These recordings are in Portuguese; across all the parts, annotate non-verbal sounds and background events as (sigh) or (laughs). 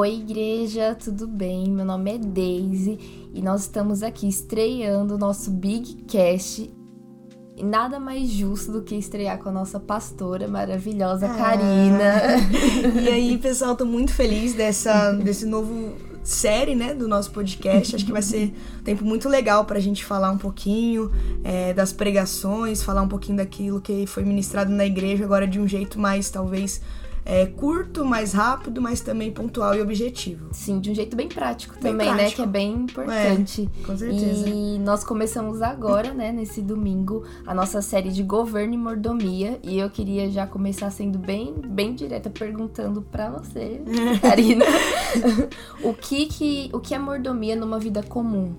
Oi, igreja, tudo bem? Meu nome é Daisy e nós estamos aqui estreando o nosso Big Cast. E nada mais justo do que estrear com a nossa pastora maravilhosa, ah. Karina. (laughs) E aí, pessoal, tô muito feliz dessa, desse novo série, né, do nosso podcast. Acho que vai ser um tempo muito legal para a gente falar um pouquinho é, das pregações, falar um pouquinho daquilo que foi ministrado na igreja, agora de um jeito mais, talvez, é, curto, mais rápido, mas também pontual e objetivo. Sim, de um jeito bem prático bem também, prático. né? Que é bem importante. É, com certeza. E nós começamos agora, né, nesse domingo, a nossa série de governo e mordomia. E eu queria já começar sendo bem, bem direta, perguntando para você, (laughs) Karina, (laughs) o que que o que é mordomia numa vida comum?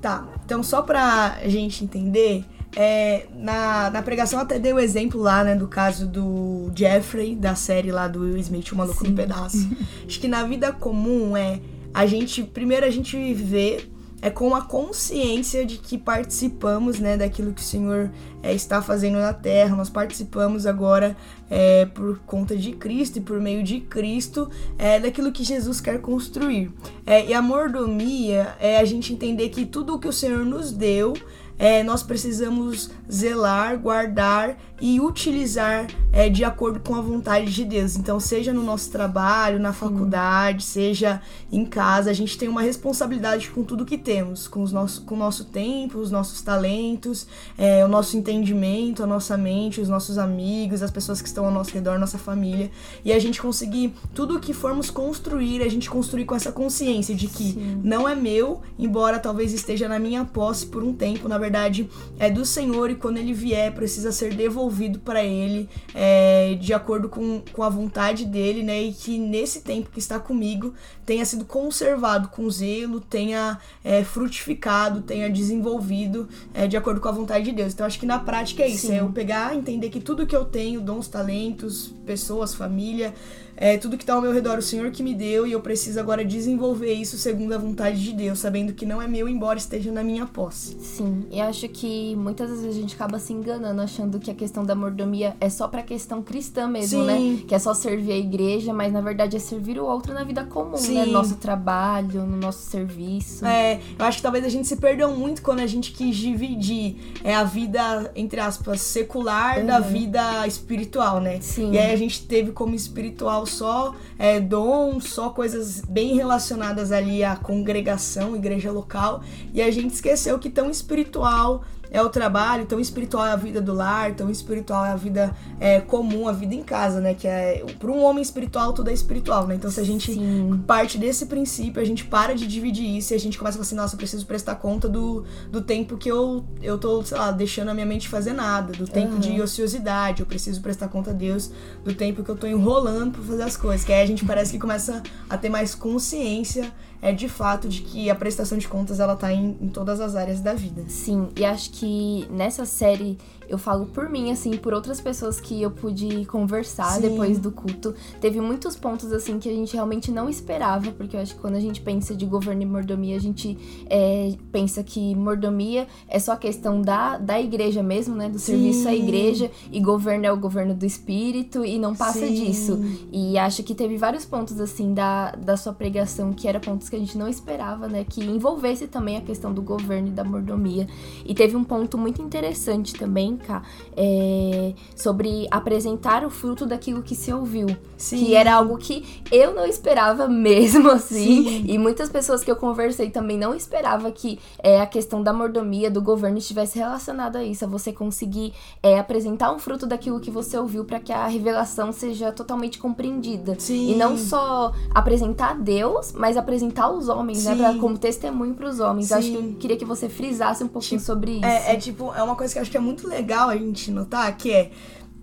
Tá. Então só pra gente entender, é, na, na pregação até dei o exemplo lá, né, do caso do Jeffrey, da série lá do Will Smith, o Maluco Sim. no Pedaço. Acho que na vida comum é a gente, primeiro a gente viver é com a consciência de que participamos né, daquilo que o Senhor é, está fazendo na terra. Nós participamos agora é, por conta de Cristo e por meio de Cristo é, daquilo que Jesus quer construir. É, e a mordomia é a gente entender que tudo o que o Senhor nos deu é, nós precisamos zelar, guardar e utilizar é, de acordo com a vontade de Deus. Então, seja no nosso trabalho, na faculdade, seja em casa, a gente tem uma responsabilidade com tudo que temos, com, os nosso, com o nosso tempo, os nossos talentos, é, o nosso entendimento, a nossa mente, os nossos amigos, as pessoas que estão ao nosso redor, nossa família. E a gente conseguir tudo o que formos construir, a gente construir com essa consciência de que Sim. não é meu, embora talvez esteja na minha posse por um tempo, na verdade verdade é do Senhor e quando ele vier precisa ser devolvido para ele é, de acordo com, com a vontade dele, né? E que nesse tempo que está comigo tenha sido conservado com zelo, tenha é, frutificado, tenha desenvolvido é, de acordo com a vontade de Deus. Então acho que na prática é isso, Sim. é eu pegar, entender que tudo que eu tenho, dons, talentos, pessoas, família, é, tudo que está ao meu redor, o Senhor que me deu, e eu preciso agora desenvolver isso segundo a vontade de Deus, sabendo que não é meu, embora esteja na minha posse. Sim, e acho que muitas vezes a gente acaba se enganando, achando que a questão da mordomia é só pra questão cristã mesmo, né? Sim. né? Que é só servir a igreja, mas na verdade é servir o outro na vida comum, né? Sim. né? No nosso trabalho, no nosso serviço. É, eu acho que talvez a gente se perdeu muito quando a gente quis dividir é, a vida, entre aspas, secular uhum. da vida espiritual, né? Sim. E aí a gente teve como espiritual só é, dom, só coisas bem relacionadas ali à congregação, igreja local, e a gente esqueceu que tão espiritual é o trabalho, tão espiritual é a vida do lar, tão espiritual é a vida é, comum, a vida em casa, né? Que é para um homem espiritual tudo é espiritual, né? Então se a gente Sim. parte desse princípio, a gente para de dividir isso e a gente começa a falar assim, nossa, eu preciso prestar conta do, do tempo que eu eu tô, sei lá, deixando a minha mente fazer nada, do tempo uhum. de ociosidade, eu preciso prestar conta a Deus do tempo que eu tô enrolando para fazer as coisas, que aí a gente parece que começa a ter mais consciência é de fato de que a prestação de contas ela tá em, em todas as áreas da vida. Sim, e acho que nessa série eu falo por mim, assim, por outras pessoas que eu pude conversar Sim. depois do culto. Teve muitos pontos, assim, que a gente realmente não esperava, porque eu acho que quando a gente pensa de governo e mordomia, a gente é, pensa que mordomia é só a questão da, da igreja mesmo, né? Do Sim. serviço à igreja, e governo é o governo do espírito, e não passa Sim. disso. E acho que teve vários pontos, assim, da, da sua pregação que era pontos que a gente não esperava, né? Que envolvesse também a questão do governo e da mordomia. E teve um ponto muito interessante também é, sobre apresentar o fruto daquilo que se ouviu. Sim. Que era algo que eu não esperava (laughs) mesmo, assim. Sim. E muitas pessoas que eu conversei também não esperava que é, a questão da mordomia, do governo estivesse relacionada a isso, a você conseguir é, apresentar um fruto daquilo que você ouviu para que a revelação seja totalmente compreendida. Sim. E não só apresentar Deus, mas apresentar os homens, Sim. né? Pra, como testemunho para os homens. Acho que eu queria que você frisasse um pouquinho tipo, sobre isso. É, é tipo, é uma coisa que eu acho que é muito legal legal a gente notar que é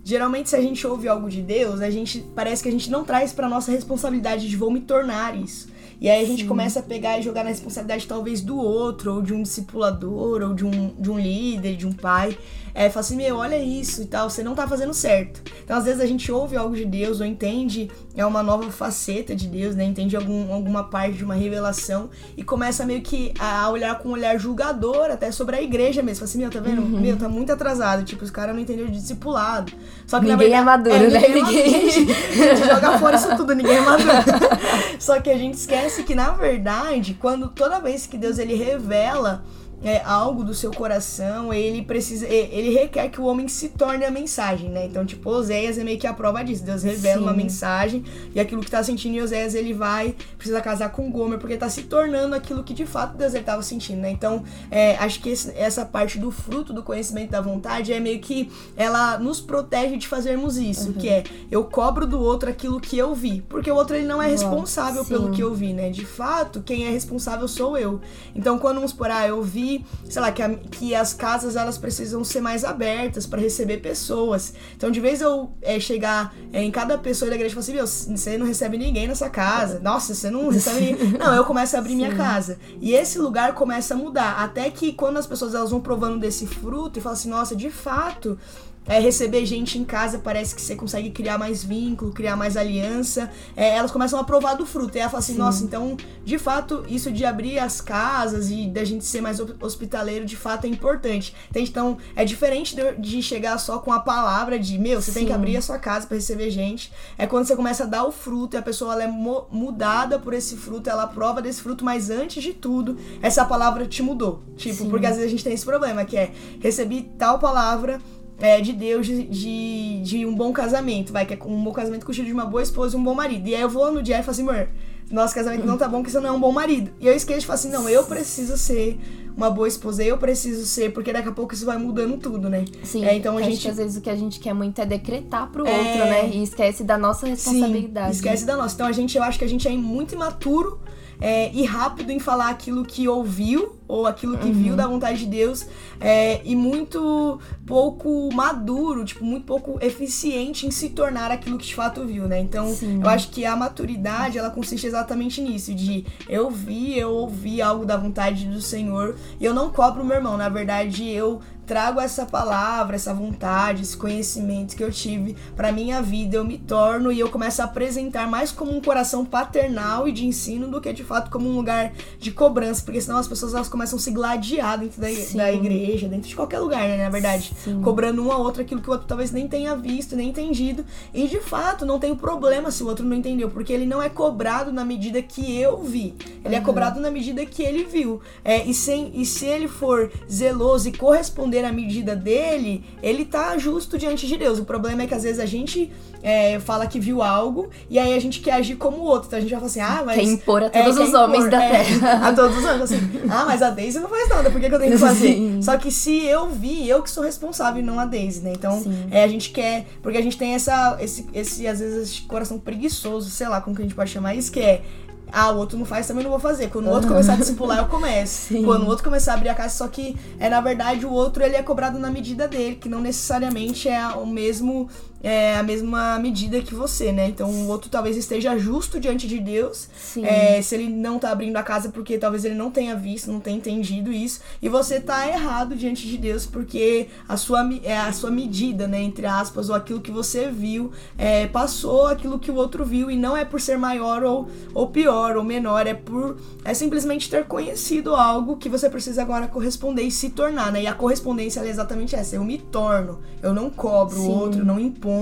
geralmente se a gente ouve algo de Deus, a gente parece que a gente não traz para nossa responsabilidade de vou me tornar isso. E aí a gente Sim. começa a pegar e jogar na responsabilidade talvez do outro, ou de um discipulador, ou de um, de um líder, de um pai é, fala assim, meu, olha isso e tal, você não tá fazendo certo. Então, às vezes, a gente ouve algo de Deus ou entende é uma nova faceta de Deus, né? Entende algum, alguma parte de uma revelação e começa meio que a olhar com um olhar julgador até sobre a igreja mesmo. Fala assim, meu, tá vendo? Uhum. Meu, tá muito atrasado. Tipo, os caras não entenderam de discipulado. Só que ninguém na verdade, é maduro, é, né? Ninguém... É, ninguém... (laughs) joga fora isso tudo, ninguém é maduro. (laughs) Só que a gente esquece que, na verdade, quando toda vez que Deus ele revela é, algo do seu coração, ele precisa, ele requer que o homem se torne a mensagem, né? Então, tipo, Oséias é meio que a prova disso. Deus revela Sim. uma mensagem e aquilo que tá sentindo em Oséias, ele vai, precisa casar com Gomer, porque tá se tornando aquilo que de fato Deus ele tava sentindo, né? Então, é, acho que esse, essa parte do fruto do conhecimento da vontade é meio que ela nos protege de fazermos isso, uhum. que é eu cobro do outro aquilo que eu vi, porque o outro ele não é responsável pelo que eu vi, né? De fato, quem é responsável sou eu. Então, quando vamos por ah, eu vi sei lá, que, a, que as casas elas precisam ser mais abertas para receber pessoas. Então, de vez eu é, chegar é, em cada pessoa da igreja e falar assim, meu, você não recebe ninguém nessa casa. Nossa, você não recebe ninguém. (laughs) Não, eu começo a abrir Sim. minha casa. E esse lugar começa a mudar. Até que quando as pessoas elas vão provando desse fruto e falam assim, nossa, de fato, é, receber gente em casa parece que você consegue criar mais vínculo, criar mais aliança. É, elas começam a provar do fruto. E ela fala assim: Sim. nossa, então, de fato, isso de abrir as casas e da gente ser mais hospitaleiro, de fato, é importante. Então, é diferente de, chegar só com a palavra de: meu, você Sim. tem que abrir a sua casa para receber gente. É quando você começa a dar o fruto e a pessoa ela é mudada por esse fruto, ela prova desse fruto, mas antes de tudo, essa palavra te mudou. Tipo, Sim. porque às vezes a gente tem esse problema que é: recebi tal palavra é, de Deus de, de, de, um bom casamento, vai, que é um bom casamento com o de uma boa esposa e um bom marido. E aí eu vou no dia e falo assim, amor, nosso casamento não tá bom porque você não é um bom marido. E eu esqueço e falo assim, não, eu preciso ser uma boa esposa, eu preciso ser, porque daqui a pouco isso vai mudando tudo, né? Sim, é, então a gente... às vezes o que a gente quer muito é decretar pro é... outro, né? E esquece da nossa responsabilidade. Sim, esquece da nossa. Então a gente, eu acho que a gente é muito imaturo é, e rápido em falar aquilo que ouviu ou aquilo que uhum. viu da vontade de Deus é, e muito pouco maduro, tipo, muito pouco eficiente em se tornar aquilo que de fato viu, né? Então, Sim. eu acho que a maturidade, ela consiste exatamente nisso, de eu vi, eu ouvi algo da vontade do Senhor e eu não cobro o meu irmão, na verdade, eu trago essa palavra, essa vontade, esse conhecimento que eu tive para minha vida, eu me torno e eu começo a apresentar mais como um coração paternal e de ensino do que de fato como um lugar de cobrança, porque senão as pessoas elas começam a se gladiar dentro da, da igreja, dentro de qualquer lugar, né, na verdade, Sim. cobrando um ao outro aquilo que o outro talvez nem tenha visto, nem entendido, e de fato não tem problema se o outro não entendeu, porque ele não é cobrado na medida que eu vi, ele é uhum. é cobrado na medida que ele viu, é, e, sem, e se ele for zeloso e corresponder responder à medida dele, ele tá justo diante de Deus. O problema é que às vezes a gente é, fala que viu algo e aí a gente quer agir como o outro. Então a gente vai falar assim, ah, mas. Quer impor a todos é, os homens da é, terra. (laughs) a todos os homens, assim, ah, mas a Daisy não faz nada, por que, que eu tenho que (laughs) fazer? Sim. Só que se eu vi, eu que sou responsável e não a Daisy, né? Então é, a gente quer. Porque a gente tem essa, esse, esse, às vezes, esse coração preguiçoso, sei lá como que a gente pode chamar isso, que é ah, o outro não faz, também não vou fazer. Quando o outro começar a discipular, eu começo. Sim. Quando o outro começar a abrir a casa, só que é na verdade o outro ele é cobrado na medida dele, que não necessariamente é o mesmo é, a mesma medida que você, né? Então o outro talvez esteja justo diante de Deus. É, se ele não tá abrindo a casa porque talvez ele não tenha visto, não tenha entendido isso. E você tá errado diante de Deus porque a sua, é, a sua medida, né? Entre aspas, ou aquilo que você viu, é, passou aquilo que o outro viu. E não é por ser maior ou, ou pior ou menor, é por é simplesmente ter conhecido algo que você precisa agora corresponder e se tornar, né? E a correspondência é exatamente essa. Eu me torno, eu não cobro o outro, não imponho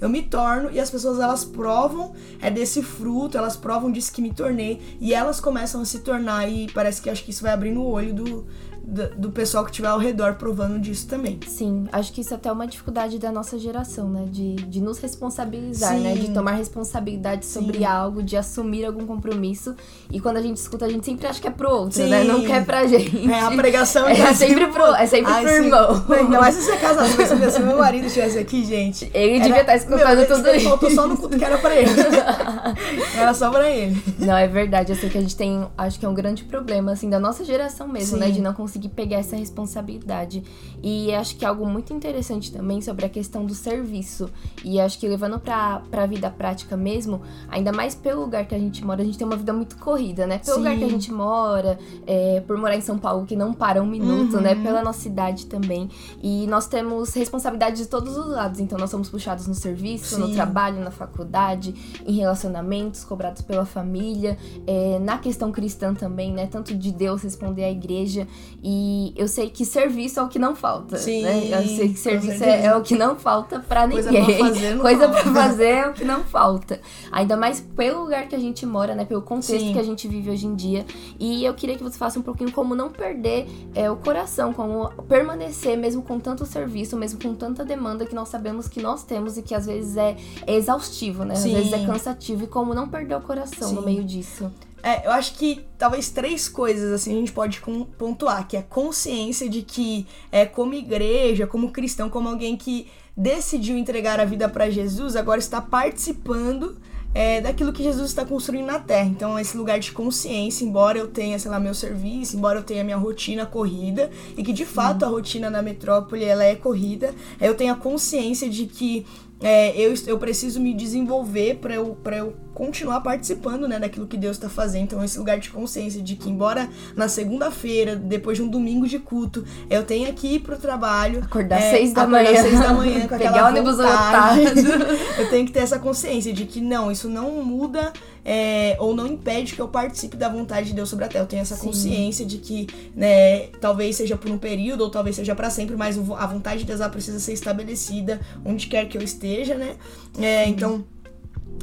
eu me torno e as pessoas elas provam é desse fruto, elas provam disso que me tornei e elas começam a se tornar e parece que acho que isso vai abrindo o olho do, do, pessoal que estiver ao redor provando disso também. Sim, acho que isso é até uma dificuldade da nossa geração, né? De, de nos responsabilizar, Sim. né? De tomar responsabilidade sobre Sim. algo, de assumir algum compromisso. E quando a gente escuta, a gente sempre acha que é pro outro, Sim. né? Não quer pra gente. É, a pregação (laughs) é, é sempre pro, é sempre Ai, pro irmão. (laughs) Ainda mais se você é casado, se, se meu marido estivesse aqui, gente. Ele era, devia estar tá escutando meu, tudo isso. Faltou só no culto que era pra ele. (laughs) era só pra ele. Não, é verdade. Eu sei que a gente tem, acho que é um grande problema, assim, da nossa geração mesmo, né? De não conseguir conseguir pegar essa responsabilidade. E acho que é algo muito interessante também sobre a questão do serviço. E acho que levando pra, pra vida prática mesmo, ainda mais pelo lugar que a gente mora, a gente tem uma vida muito corrida, né? Pelo Sim. lugar que a gente mora, é, por morar em São Paulo, que não para um minuto, né? uhum. né? Pela nossa cidade também. E nós temos responsabilidade de todos os lados. Então nós somos puxados no serviço, Sim. no trabalho, na faculdade, em relacionamentos, cobrados pela família, é, na questão cristã também, né? Tanto de Deus responder à igreja. E eu sei que serviço é o que não falta. Sim, né? Eu sei que serviço é, é o que não falta pra Coisa ninguém. pra fazer, (laughs) não Coisa pra fazer é o que não falta. Ainda mais pelo lugar que a gente mora, né? Pelo contexto Sim. que a gente vive hoje em dia. E eu queria que você falasse um pouquinho como não perder é, o coração, como permanecer mesmo com tanto serviço, mesmo com tanta demanda que nós sabemos que nós temos e que às vezes é, é exaustivo, né? Às Sim. vezes é cansativo. E como não perder o coração no Sim. meio disso. É, eu acho que talvez três coisas assim a gente pode pontuar, que é consciência de que é como igreja, como cristão, como alguém que decidiu entregar a vida para Jesus, agora está participando é, daquilo que Jesus está construindo na Terra. Então, esse lugar de consciência, embora eu tenha, sei lá, meu serviço, embora eu tenha minha rotina corrida, e que de fato a rotina na metrópole ela é corrida, eu tenho a consciência de que é, eu, eu preciso me desenvolver para eu, pra eu continuar participando né, daquilo que Deus está fazendo. Então, esse lugar de consciência de que, embora na segunda-feira, depois de um domingo de culto, eu tenha que ir pro trabalho. Acordar é, seis da acordar manhã. seis da manhã (laughs) com Pegar aquela ônibus vontade. (laughs) eu tenho que ter essa consciência de que não, isso não muda é, ou não impede que eu participe da vontade de Deus sobre a terra. Eu tenho essa Sim. consciência de que, né, talvez seja por um período ou talvez seja para sempre, mas a vontade de Deus precisa ser estabelecida onde quer que eu esteja, né? É, então.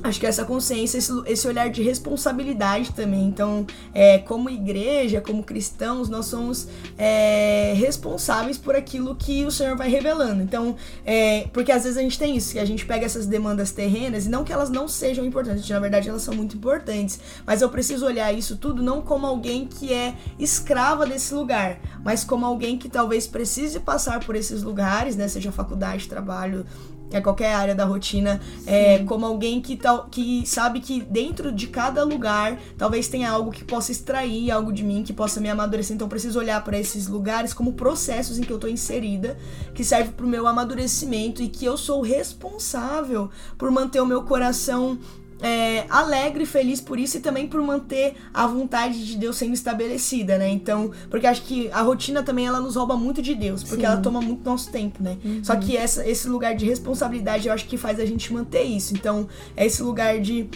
Acho que essa consciência, esse, esse olhar de responsabilidade também. Então, é, como igreja, como cristãos, nós somos é, responsáveis por aquilo que o Senhor vai revelando. Então, é, porque às vezes a gente tem isso, que a gente pega essas demandas terrenas, e não que elas não sejam importantes, na verdade elas são muito importantes, mas eu preciso olhar isso tudo não como alguém que é escrava desse lugar, mas como alguém que talvez precise passar por esses lugares, né? Seja faculdade, trabalho, é qualquer área da rotina, é, como alguém que, tal, que sabe que dentro de cada lugar talvez tenha algo que possa extrair algo de mim, que possa me amadurecer. Então eu preciso olhar para esses lugares como processos em que eu tô inserida, que serve pro meu amadurecimento e que eu sou responsável por manter o meu coração é, alegre e feliz por isso e também por manter a vontade de Deus sendo estabelecida, né? Então, porque acho que a rotina também ela nos rouba muito de Deus, porque Sim. ela toma muito nosso tempo, né? Só que essa, esse lugar de responsabilidade eu acho que faz a gente manter isso. Então, é esse lugar de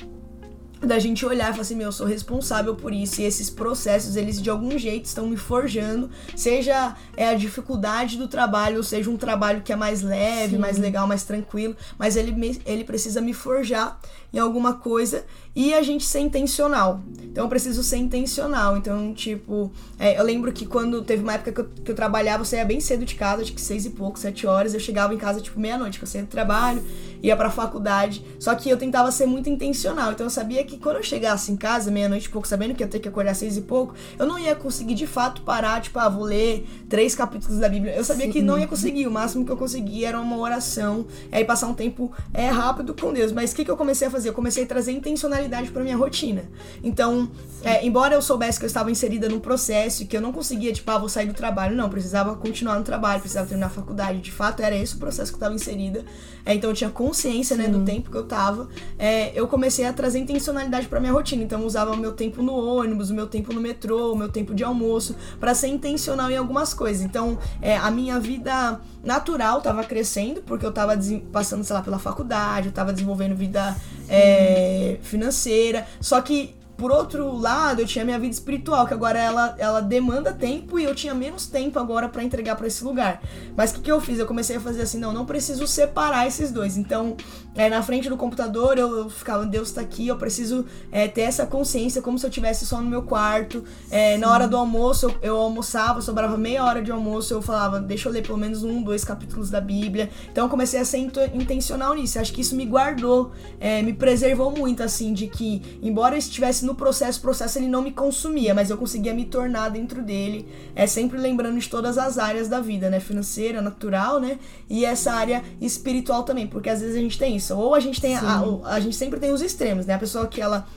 da gente olhar e falar assim, meu, eu sou responsável por isso e esses processos, eles de algum jeito estão me forjando, seja é a dificuldade do trabalho, ou seja um trabalho que é mais leve, Sim. mais legal, mais tranquilo, mas ele, me- ele precisa me forjar em alguma coisa e a gente ser intencional. Então eu preciso ser intencional. Então, tipo, é, eu lembro que quando teve uma época que eu, que eu trabalhava, eu saía bem cedo de casa, acho que seis e pouco, sete horas, eu chegava em casa tipo meia-noite, que eu saía do trabalho, ia pra faculdade. Só que eu tentava ser muito intencional. Então eu sabia que quando eu chegasse em casa, meia-noite e pouco, sabendo que eu ia ter que acordar seis e pouco, eu não ia conseguir de fato parar, tipo, ah, vou ler três capítulos da Bíblia. Eu sabia que não ia conseguir. O máximo que eu conseguia era uma oração, aí passar um tempo é, rápido com Deus. Mas o que, que eu comecei a fazer? Eu comecei a trazer intencionalidade pra minha rotina. Então, é, embora eu soubesse que eu estava inserida num processo e que eu não conseguia, tipo, ah, vou sair do trabalho. Não, precisava continuar no trabalho, precisava terminar a faculdade. De fato, era esse o processo que eu estava inserida. É, então, eu tinha consciência, né, do tempo que eu tava. É, eu comecei a trazer intencionalidade pra minha rotina. Então, eu usava o meu tempo no ônibus, o meu tempo no metrô, o meu tempo de almoço, pra ser intencional em algumas coisas. Então, é, a minha vida natural tava crescendo, porque eu tava passando, sei lá, pela faculdade, eu tava desenvolvendo vida é, financeira. Só que por outro lado, eu tinha minha vida espiritual, que agora ela, ela demanda tempo e eu tinha menos tempo agora pra entregar pra esse lugar. Mas o que, que eu fiz? Eu comecei a fazer assim, não, não preciso separar esses dois. Então, é, na frente do computador, eu, eu ficava, Deus tá aqui, eu preciso é, ter essa consciência como se eu estivesse só no meu quarto. É, na hora do almoço, eu, eu almoçava, sobrava meia hora de almoço, eu falava, deixa eu ler pelo menos um, dois capítulos da Bíblia. Então, eu comecei a ser intencional nisso. Acho que isso me guardou, é, me preservou muito, assim, de que, embora eu estivesse no processo, o processo ele não me consumia, mas eu conseguia me tornar dentro dele, é sempre lembrando de todas as áreas da vida, né? Financeira, natural, né? E essa área espiritual também, porque às vezes a gente tem isso. Ou a gente tem a, a, gente sempre tem os extremos, né? A pessoa que ela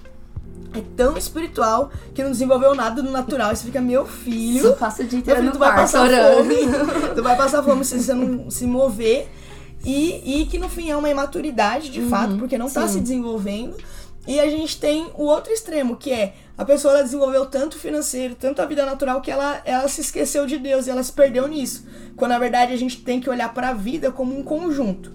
é tão espiritual que não desenvolveu nada do natural. E você fica, meu filho. Só passa o dia inteiro filho, tu vai passar orando. fome. (laughs) tu vai passar fome se você não se mover. E, e que no fim é uma imaturidade, de fato, porque não tá Uhum. sim. se desenvolvendo. E a gente tem o outro extremo, que é a pessoa ela desenvolveu tanto financeiro, tanto a vida natural, que ela, ela se esqueceu de Deus e ela se perdeu nisso. Quando na verdade a gente tem que olhar para a vida como um conjunto.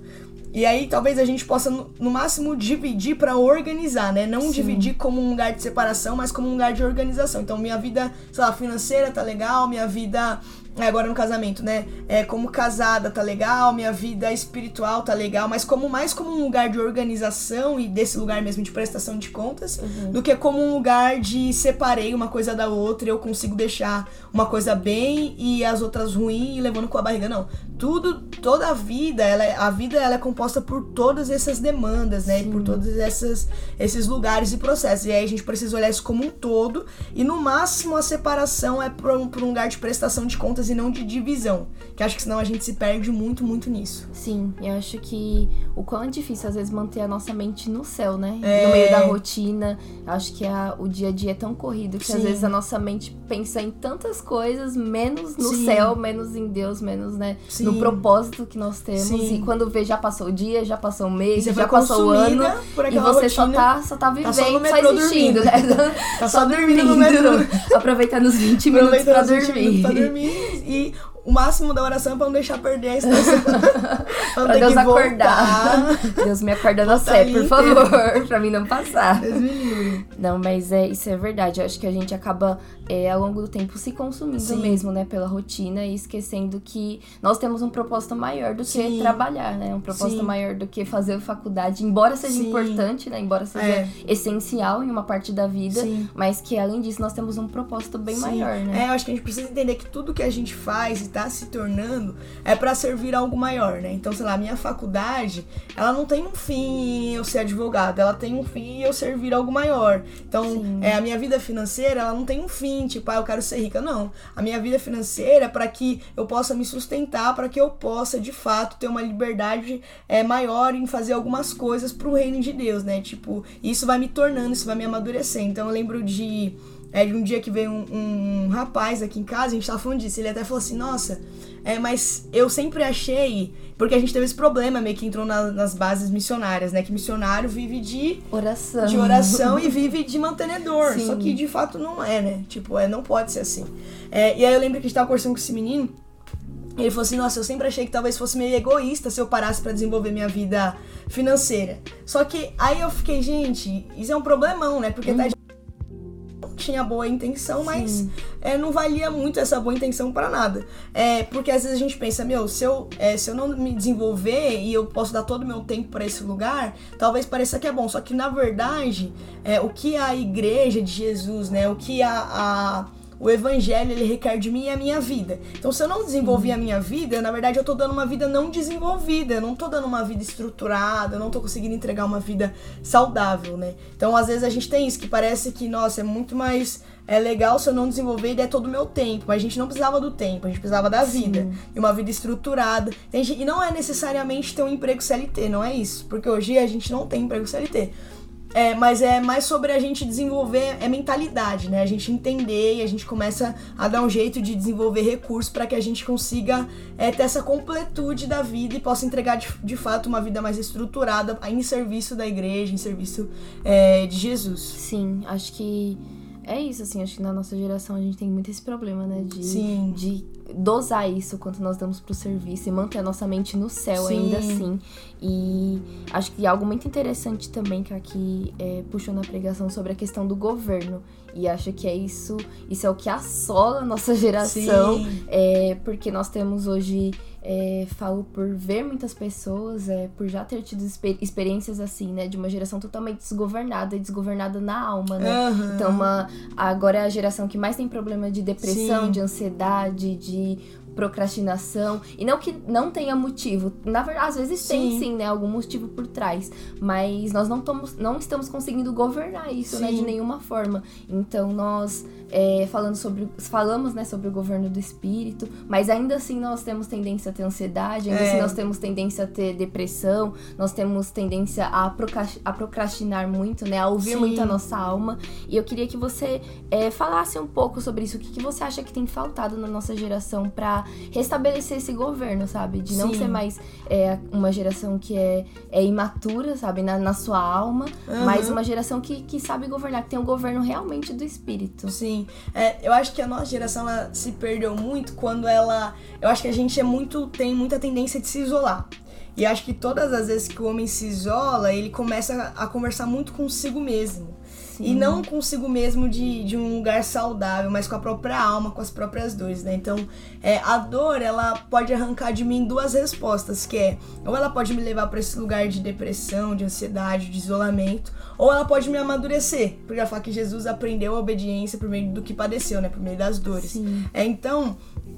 E aí talvez a gente possa, no, máximo, dividir para organizar, né? Não Sim. dividir como um lugar de separação, mas como um lugar de organização. Então, minha vida, sei lá, financeira tá legal, minha vida agora no casamento, né? É, como casada tá legal, minha vida espiritual tá legal, mas como mais como um lugar de organização e desse lugar mesmo de prestação de contas, uhum. do que como um lugar de separei uma coisa da outra e eu consigo deixar uma coisa bem e as outras ruim e levando com a barriga. Não. Tudo, toda a vida, ela é, a vida ela é composta por todas essas demandas, né? E por todos essas, esses lugares e processos. E aí a gente precisa olhar isso como um todo e no máximo a separação é para um, um lugar de prestação de contas e não de divisão. Que acho que senão a gente se perde muito, muito nisso. Sim, eu acho que o quão é difícil às vezes manter a nossa mente no céu, né? É... No meio da rotina. Acho que a, o dia a dia é tão corrido que Sim. às vezes a nossa mente pensa em tantas coisas, menos no Sim. céu, menos em Deus, menos, né? Sim. No propósito que nós temos. E quando vê, já passou o dia, já passou o mês, já passou o ano. E você só tá, só tá vivendo, tá só, só existindo, dormindo. né? (laughs) Tá só, só dormindo, dormindo (laughs) Aproveitando os 20 minutos pra dormir. Minutos pra dormir e o máximo da oração é pra não deixar perder a estação. (laughs) pra, pra Deus acordar. Deus me acorda na sé, por favor, (laughs) pra mim não passar. Deus me livre. Não, mas é, isso é verdade. Eu acho que a gente acaba, é, ao longo do tempo, se consumindo Sim. mesmo, né, pela rotina e esquecendo que nós temos um propósito maior do Sim. que trabalhar, né? Um propósito Sim. maior do que fazer faculdade, embora seja importante, né? Embora seja é. essencial em uma parte da vida, mas que além disso nós temos um propósito bem maior, né? É, eu acho que a gente precisa entender que tudo que a gente faz está se tornando é para servir algo maior, né? Então, sei lá, minha faculdade, ela não tem um fim eu ser advogado, ela tem um fim eu servir algo maior. Então, é, a minha vida financeira, ela não tem um fim, tipo, ah, eu quero ser rica. Não. A minha vida financeira é para que eu possa me sustentar, para que eu possa, de fato, ter uma liberdade é, maior em fazer algumas coisas pro reino de Deus, né? Tipo, isso vai me tornando, isso vai me amadurecer. Então, eu lembro de é, de um dia que veio um, um, rapaz aqui em casa, a gente tava falando disso, ele até falou assim, nossa, é, mas eu sempre achei, porque a gente teve esse problema meio que entrou na, nas bases missionárias, né? Que missionário vive de oração, de oração e vive de mantenedor. Sim. Só que de fato não é, né? Tipo, é, não pode ser assim. É, e aí eu lembro que a gente tava conversando com esse menino. Ele falou assim: Nossa, eu sempre achei que talvez fosse meio egoísta se eu parasse para desenvolver minha vida financeira. Só que aí eu fiquei, gente, isso é um problemão, né? Porque tá uhum. tá tinha boa intenção, mas é, não valia muito essa boa intenção para nada. É, porque às vezes a gente pensa, meu, se eu, é, se eu não me desenvolver e eu posso dar todo o meu tempo para esse lugar, talvez pareça que é bom. Só que na verdade, é, o que a igreja de Jesus, né, o que a, a o evangelho ele requer de mim a minha vida. Então, se eu não desenvolver a minha vida, na verdade eu tô dando uma vida não desenvolvida, eu não tô dando uma vida estruturada, eu não tô conseguindo entregar uma vida saudável, né? Então, às vezes a gente tem isso que parece que, nossa, é muito mais é legal se eu não desenvolver e der todo o meu tempo. Mas a gente não precisava do tempo, a gente precisava da vida. Sim. E uma vida estruturada. E não é necessariamente ter um emprego CLT, não é isso. Porque hoje a gente não tem emprego CLT. É, mas é mais sobre a gente desenvolver é mentalidade, né? A gente entender e a gente começa a dar um jeito de desenvolver recursos para que a gente consiga é, ter essa completude da vida e possa entregar de, de fato uma vida mais estruturada em serviço da igreja, em serviço é, de Jesus. Sim, acho que é isso, assim, acho que na nossa geração a gente tem muito esse problema, né? De, Sim. de dosar isso quanto nós damos pro serviço e manter a nossa mente no céu Sim. ainda assim. E acho que algo muito interessante também que aqui é, puxou na pregação sobre a questão do governo. E acho que é isso, isso é o que assola a nossa geração. É, porque nós temos hoje é, falo por ver muitas pessoas, é, por já ter tido exper experiências assim, né? De uma geração totalmente desgovernada e desgovernada na alma, né? Uhum. Então, uma, agora é a geração que mais tem problema de depressão, Sim. de ansiedade, de procrastinação. E não que não tenha motivo. Na verdade, às vezes sim. tem sim, né? Algum motivo por trás. Mas nós não, tomos, não estamos conseguindo governar isso, sim. né? De nenhuma forma. Então nós é, falando sobre. Falamos né, sobre o governo do espírito, mas ainda assim nós temos tendência a ter ansiedade, ainda assim é. assim nós temos tendência a ter depressão, nós temos tendência a, a procrastinar muito, né? A ouvir sim. muito a nossa alma. E eu queria que você é, falasse um pouco sobre isso. O que, que você acha que tem faltado na nossa geração para restabelecer esse governo, sabe? De não Sim. ser mais é, uma geração que é, é imatura, sabe? Na, na sua alma, uhum. mas uma geração que, que sabe governar, que tem um governo realmente do espírito. Sim. É, eu acho que a nossa geração ela se perdeu muito quando ela. Eu acho que a gente é muito. tem muita tendência de se isolar. E acho que todas as vezes que o homem se isola, ele começa a conversar muito consigo mesmo. Sim. E não consigo mesmo de, de um lugar saudável, mas com a própria alma, com as próprias dores, né? Então, é, a dor, ela pode arrancar de mim duas respostas, que é, ou ela pode me levar para esse lugar de depressão, de ansiedade, de isolamento, ou ela pode me amadurecer, porque já fala que Jesus aprendeu a obediência por meio do que padeceu, né? Por meio das dores. Sim. É, então,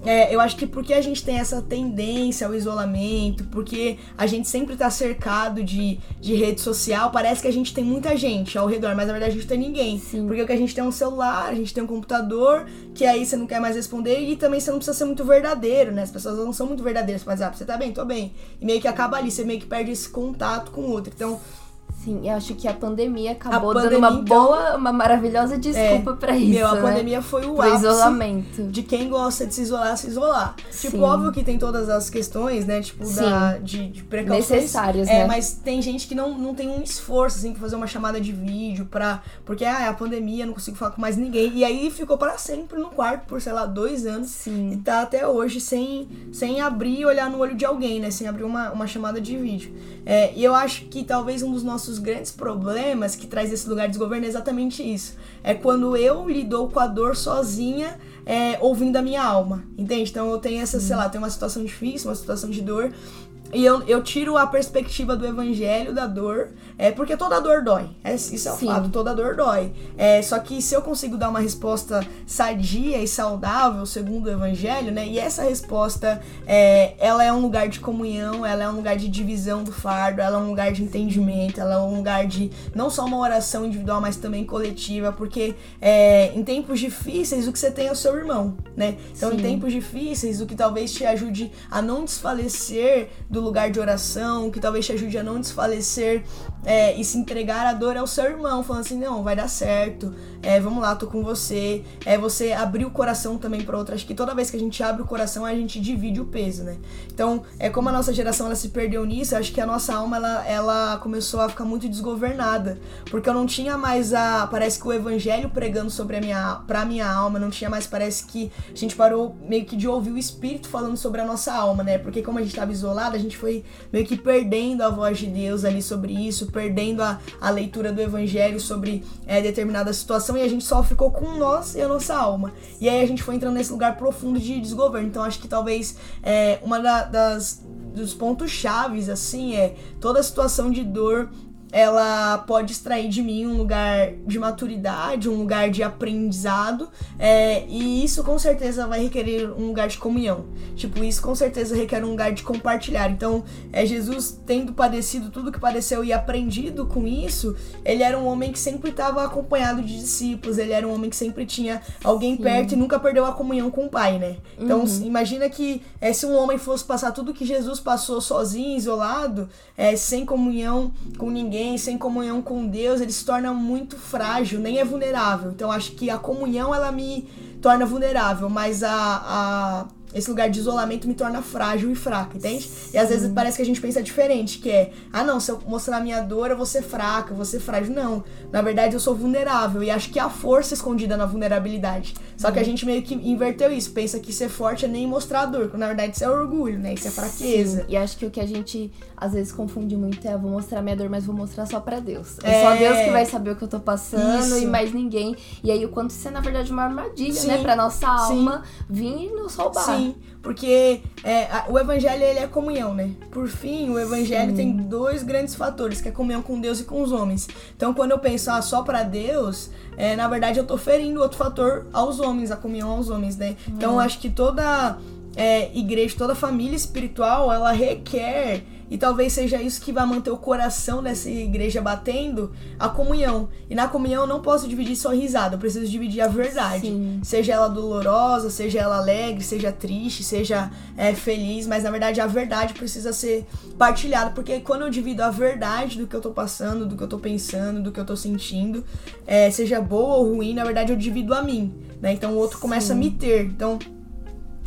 é, eu acho que porque a gente tem essa tendência ao isolamento, porque a gente sempre tá cercado de, de rede social, parece que a gente tem muita gente ao redor, mas na verdade a gente não tem ninguém. Sim. Porque o que a gente tem é um celular, a gente tem um computador, que aí você não quer mais responder, e também você não precisa ser muito verdadeiro, né? As pessoas não são muito verdadeiras. Mas, ah, você tá bem? Tô bem. E meio que acaba ali, você meio que perde esse contato com o outro. Então, Sim, eu acho que a pandemia acabou a pandemia, dando uma então, boa, uma maravilhosa desculpa é, pra isso. Meu, a né? pandemia foi o ápice isolamento. de quem gosta de se isolar, se isolar. Tipo, Sim. Tipo, óbvio que tem todas as questões, né? Tipo, da, de, de precauções. Necessárias, é, né? Mas tem gente que não, não tem um esforço, assim, pra fazer uma chamada de vídeo, pra. Porque, ah, é a pandemia, não consigo falar com mais ninguém. E aí ficou para sempre no quarto por, sei lá, dois anos. Sim. E tá até hoje sem, sem abrir e olhar no olho de alguém, né? Sem abrir uma, uma chamada de vídeo. É, e eu acho que talvez um dos nossos grandes problemas que traz esse lugar de desgoverno é exatamente isso. É quando eu lido com a dor sozinha, é, ouvindo a minha alma, entende? Então eu tenho essa, sei lá, tenho uma situação difícil, uma situação de dor, e eu, eu tiro a perspectiva do evangelho da dor, é porque toda dor dói. É, isso é um fato, toda dor dói. É, só que se eu consigo dar uma resposta sadia e saudável, segundo o evangelho, né? E essa resposta, é, ela é um lugar de comunhão, ela é um lugar de divisão do fardo, ela é um lugar de entendimento, ela é um lugar de não só uma oração individual, mas também coletiva, porque é, em tempos difíceis o que você tem é o seu irmão, né? Então, Sim. em tempos difíceis, o que talvez te ajude a não desfalecer do lugar de oração, que talvez te ajude a não desfalecer é, e se entregar à dor ao seu irmão, falando assim, não, vai dar certo, é, vamos lá, tô com você. É você abrir o coração também para outra. Acho que toda vez que a gente abre o coração, a gente divide o peso, né? Então, é como a nossa geração ela se perdeu nisso, acho que a nossa alma ela, ela começou a ficar muito desgovernada, porque eu não tinha mais a, parece que o evangelho pregando sobre a minha, pra minha alma, não tinha mais, parece que a gente parou meio que de ouvir o espírito falando sobre a nossa alma, né? Porque como a gente estava isolado, a gente foi meio que perdendo a voz de Deus ali sobre isso, perdendo a, a leitura do evangelho sobre é, determinada situação e a gente só ficou com nós e a nossa alma. E aí a gente foi entrando nesse lugar profundo de desgoverno. Então acho que talvez é, uma da, das dos pontos chaves assim é toda a situação de dor ela pode extrair de mim um lugar de maturidade, um lugar de aprendizado, é, e isso com certeza vai requerer um lugar de comunhão. Tipo, isso com certeza requer um lugar de compartilhar. Então, é Jesus tendo padecido tudo que padeceu e aprendido com isso, ele era um homem que sempre estava acompanhado de discípulos, ele era um homem que sempre tinha alguém Sim. perto e nunca perdeu a comunhão com o Pai, né? Então, uhum. imagina que é, se um homem fosse passar tudo que Jesus passou sozinho, isolado, é, sem comunhão com ninguém sem comunhão com Deus, ele se torna muito frágil, nem é vulnerável. Então acho que a comunhão ela me torna vulnerável, mas a, a esse lugar de isolamento me torna frágil e fraca, entende? E às vezes parece que a gente pensa diferente, que é, ah não, se eu mostrar minha dor, eu vou ser fraca, eu vou ser frágil. Não, na verdade eu sou vulnerável e acho que há força escondida na vulnerabilidade. Só que a uhum. gente meio que inverteu isso, pensa que ser forte é nem mostrar a dor, quando na verdade isso é orgulho, né? Isso é fraqueza. Sim. E acho que o que a gente às vezes confunde muito é, vou mostrar minha dor, mas vou mostrar só para Deus. É, é, só Deus que vai saber o que eu tô passando isso. e mais ninguém. E aí o quanto isso é na verdade uma armadilha, né, Sim. né, para nossa alma Sim. vir e nos roubar. Sim. Porque é, o evangelho ele é comunhão, né? Por fim, o evangelho Sim. tem dois grandes fatores, que é a comunhão com Deus e com os homens. Então, quando eu penso ah, só para Deus, é, na verdade eu tô ferindo outro fator aos homens, a comunhão aos homens, né? Então, eu acho que toda é, igreja, toda família espiritual, ela requer e talvez seja isso que vai manter o coração dessa igreja batendo, a comunhão. E na comunhão eu não posso dividir só risada, eu preciso dividir a verdade. Sim. Seja ela dolorosa, seja ela alegre, seja triste, seja é, feliz, mas na verdade a verdade precisa ser partilhada, porque quando eu divido a verdade do que eu tô passando, do que eu tô pensando, do que eu tô sentindo, é, seja boa ou ruim, na verdade eu divido a mim. Né? Então o outro começa Sim. a me ter. Então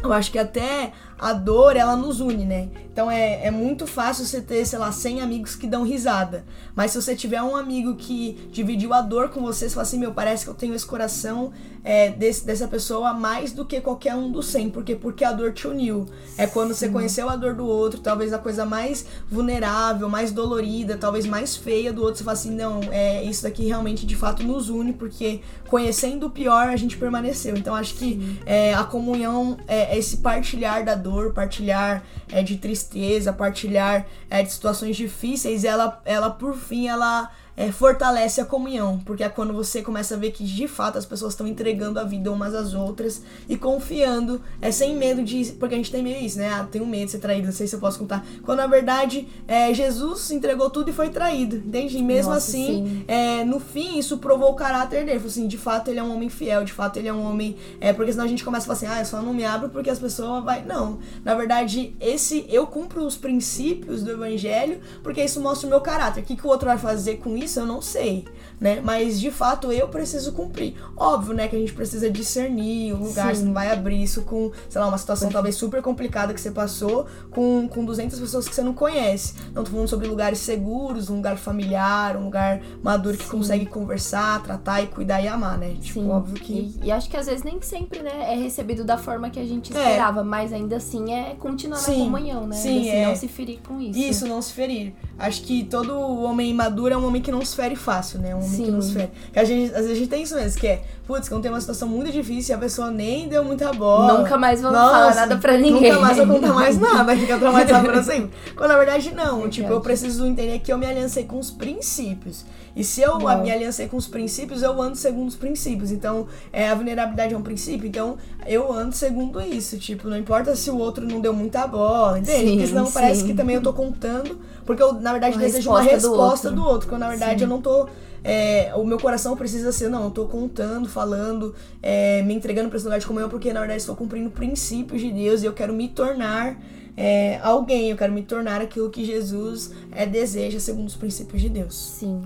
eu acho que até a dor, ela nos une, né? Então é, é muito fácil você ter, sei lá, 100 amigos que dão risada. Mas se você tiver um amigo que dividiu a dor com você, você fala assim, meu, parece que eu tenho esse coração é, desse, dessa pessoa mais do que qualquer um dos 100. Porque, porque a dor te uniu. É quando você conheceu a dor do outro, talvez a coisa mais vulnerável, mais dolorida, talvez mais feia do outro, você fala assim, não, é, isso daqui realmente de fato nos une, porque conhecendo o pior, a gente permaneceu. Então acho que é, a comunhão é esse partilhar da dor, partilhar é, de tristeza, partilhar é, de situações difíceis, ela, ela por fim, ela é, fortalece a comunhão, porque é quando você começa a ver que de fato as pessoas estão entregando a vida umas às outras e confiando, é sem medo de. Porque a gente tem meio isso, né? Ah, tenho medo de ser traído, não sei se eu posso contar. Quando na verdade é, Jesus entregou tudo e foi traído, entende? E mesmo Nossa, assim, é, no fim, isso provou o caráter dele. Assim, de fato ele é um homem fiel, de fato ele é um homem. É, porque senão a gente começa a falar assim, ah, eu só não me abro porque as pessoas vai. Não. Na verdade, esse eu cumpro os princípios do evangelho porque isso mostra o meu caráter. O que, que o outro vai fazer com isso? Isso eu não sei, né? Mas de fato eu preciso cumprir. Óbvio, né, que a gente precisa discernir o lugar, Sim. você não vai abrir isso com, sei lá, uma situação talvez super complicada que você passou com, com 200 pessoas que você não conhece. Não tô falando sobre lugares seguros, um lugar familiar, um lugar maduro que Sim. consegue conversar, tratar e cuidar e amar, né? Tipo, Sim. óbvio que. E, e, acho que às vezes nem sempre, né, é recebido da forma que a gente é. esperava, é. mas ainda assim é continuar na comunhão, né? Sim, assim, é. não se ferir com isso. Isso, não se ferir. Acho que todo homem maduro é um homem que não se fere fácil, né? Um homem Sim. que não se fere. a gente, às vezes a gente tem isso mesmo, que é, putz, quando tem uma situação muito difícil e a pessoa nem deu muita bola. Nunca mais vou Nossa, falar nada pra ninguém. Nunca mais vou contar mais (laughs) nada, vai ficar traumatizado pra sempre. Quando na verdade não. É tipo, eu preciso entender que eu me aliancei com os princípios. E se eu me aliancei com os princípios, eu ando segundo os princípios. Então, é, a vulnerabilidade é um princípio, então eu ando segundo isso. Tipo, não importa se o outro não deu muita bola, entende? Sim, Porque senão sim. parece que também eu tô contando, porque eu, na verdade, uma desejo uma resposta do outro. do outro, quando na verdade sim. eu não tô. É, o meu coração precisa ser, não, eu tô contando, falando, é, me entregando para esse lugar de comunhão, porque na verdade estou cumprindo princípios de Deus e eu quero me tornar é, alguém, eu quero me tornar aquilo que Jesus é, deseja segundo os princípios de Deus. Sim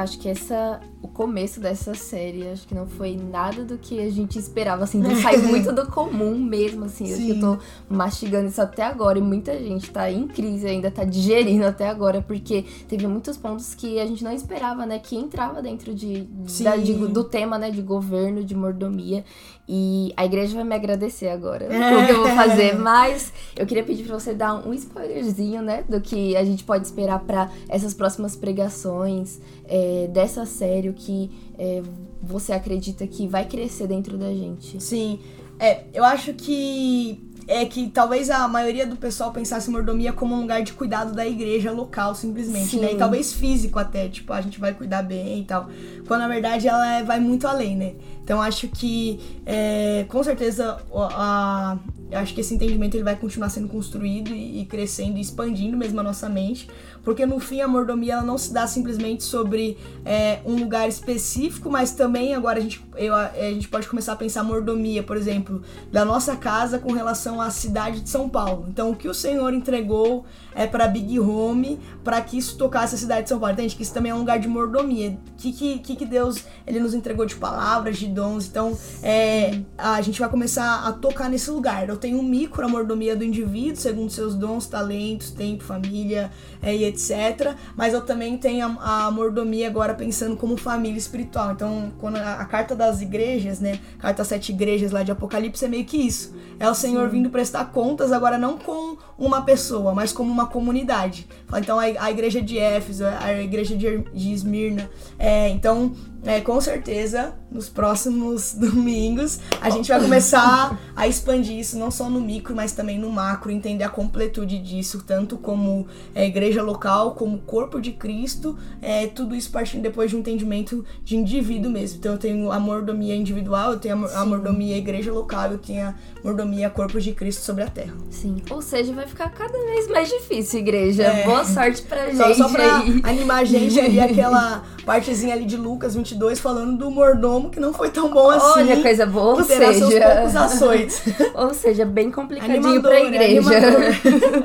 acho que essa o começo dessa série acho que não foi nada do que a gente esperava assim não (laughs) sai muito do comum mesmo assim acho que eu tô mastigando isso até agora e muita gente tá em crise ainda tá digerindo até agora porque teve muitos pontos que a gente não esperava né que entrava dentro de, da, de do tema né de governo de mordomia e a igreja vai me agradecer agora o que eu vou fazer (laughs) mas eu queria pedir para você dar um spoilerzinho né do que a gente pode esperar para essas próximas pregações é, dessa série, que é, você acredita que vai crescer dentro da gente? Sim, é, eu acho que é que talvez a maioria do pessoal pensasse mordomia como um lugar de cuidado da igreja local, simplesmente, Sim. né? E talvez físico até, tipo, a gente vai cuidar bem e tal. Quando na verdade ela é, vai muito além, né? Então acho que é, com certeza a, a, acho que esse entendimento ele vai continuar sendo construído e, e crescendo e expandindo mesmo a nossa mente, porque no fim a mordomia ela não se dá simplesmente sobre é, um lugar específico, mas também agora a gente, eu, a gente pode começar a pensar mordomia, por exemplo, da nossa casa com relação à cidade de São Paulo. Então o que o Senhor entregou é para Big Home para que isso tocasse a cidade de São Paulo. Entende que isso também é um lugar de mordomia. O que, que, que Deus ele nos entregou de palavras, de dons. Então é, a gente vai começar a tocar nesse lugar. Eu tenho um micro a mordomia do indivíduo, segundo seus dons, talentos, tempo, família é, e etc. Mas eu também tenho a, a, mordomia agora pensando como família espiritual. Então, quando a, a, carta das igrejas, né? Carta sete igrejas lá de Apocalipse é meio que isso. É o Senhor vindo prestar contas agora não com uma pessoa, mas como uma comunidade. Então, a, a igreja de Éfeso, a igreja de, de Esmirna. É, então, é, com certeza, nos próximos (laughs) domingos, a gente vai começar a expandir isso, não só no micro, mas também no macro, entender a completude disso, tanto como é, igreja local, como corpo de Cristo, é, tudo isso partindo depois de um entendimento de indivíduo mesmo. Então, eu tenho a mordomia individual, eu tenho a, a mordomia igreja local, eu tenho a mordomia corpo de Cristo sobre a terra. Sim, ou seja, vai ficar cada vez mais difícil, igreja. É. Boa sorte pra gente. Só, só pra aí. animar a gente ali, (laughs) aquela partezinha ali de Lucas 22 falando do mordomo como que não foi tão bom assim. Olha, coisa boa, ou seja... seus poucos (laughs) açoites. ou seja, bem complicadinho Animador, pra né? igreja.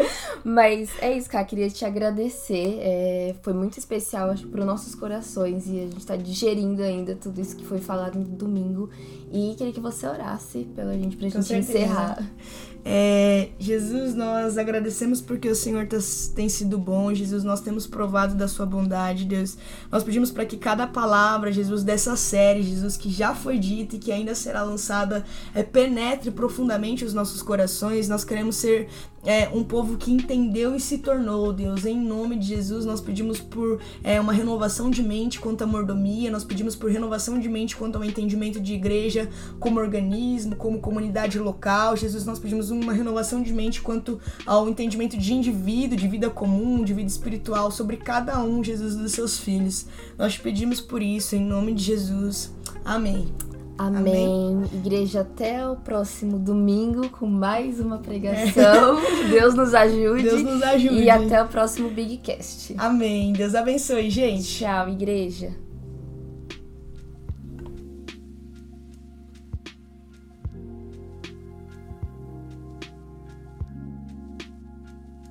(laughs) Mas é isso, cara. Queria te agradecer. É, foi muito especial, acho, para nossos corações. E a gente tá digerindo ainda tudo isso que foi falado no domingo. E queria que você orasse pela gente, pra Com gente certeza. encerrar. É, Jesus, nós agradecemos porque o Senhor tas- tem sido bom. Jesus, nós temos provado da sua bondade, Deus. Nós pedimos para que cada palavra, Jesus, dessa série, Jesus, que já foi dita e que ainda será lançada, é, penetre profundamente os nossos corações. Nós queremos ser é, um povo que entendeu e se tornou, Deus. Em nome de Jesus, nós pedimos por é, uma renovação de mente quanto à mordomia, nós pedimos por renovação de mente quanto ao entendimento de igreja como organismo, como comunidade local. Jesus, nós pedimos uma renovação de mente quanto ao entendimento de indivíduo, de vida comum, de vida espiritual sobre cada um, Jesus, dos seus filhos. Nós te pedimos por isso, em nome de Jesus. Amém. Amém. Igreja, até o próximo domingo com mais uma pregação. (laughs) Deus nos ajude. Deus nos ajude. E até o próximo Big Cast. Amém. Deus abençoe, gente. Tchau, igreja.